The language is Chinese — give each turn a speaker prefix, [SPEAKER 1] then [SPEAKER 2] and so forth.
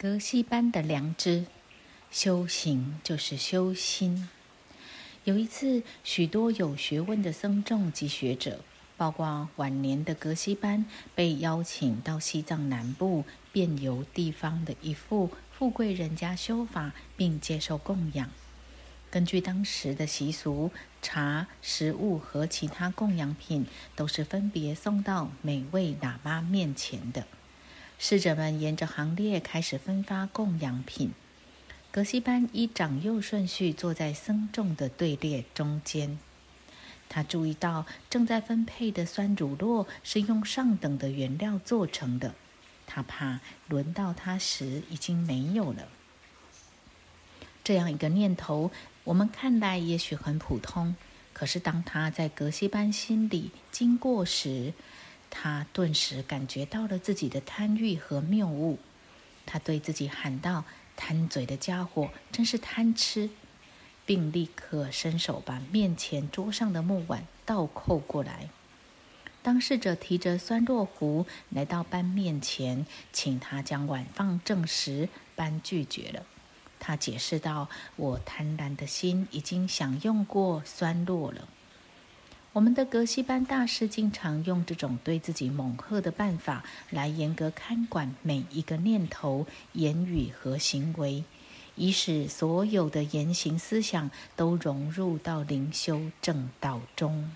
[SPEAKER 1] 格西班的良知，修行就是修心。有一次，许多有学问的僧众及学者，包括晚年的格西班，被邀请到西藏南部遍游地方的一户富贵人家修法，并接受供养。根据当时的习俗，茶、食物和其他供养品都是分别送到每位喇嘛面前的。侍者们沿着行列开始分发供养品。格西班依长幼顺序坐在僧众的队列中间。他注意到正在分配的酸乳酪是用上等的原料做成的，他怕轮到他时已经没有了。这样一个念头，我们看来也许很普通，可是当他在格西班心里经过时，他顿时感觉到了自己的贪欲和谬误，他对自己喊道：“贪嘴的家伙，真是贪吃！”并立刻伸手把面前桌上的木碗倒扣过来。当侍者提着酸落壶来到班面前，请他将碗放正时，班拒绝了。他解释道：“我贪婪的心已经享用过酸落了。”我们的格西班大师经常用这种对自己猛喝的办法来严格看管每一个念头、言语和行为，以使所有的言行思想都融入到灵修正道中。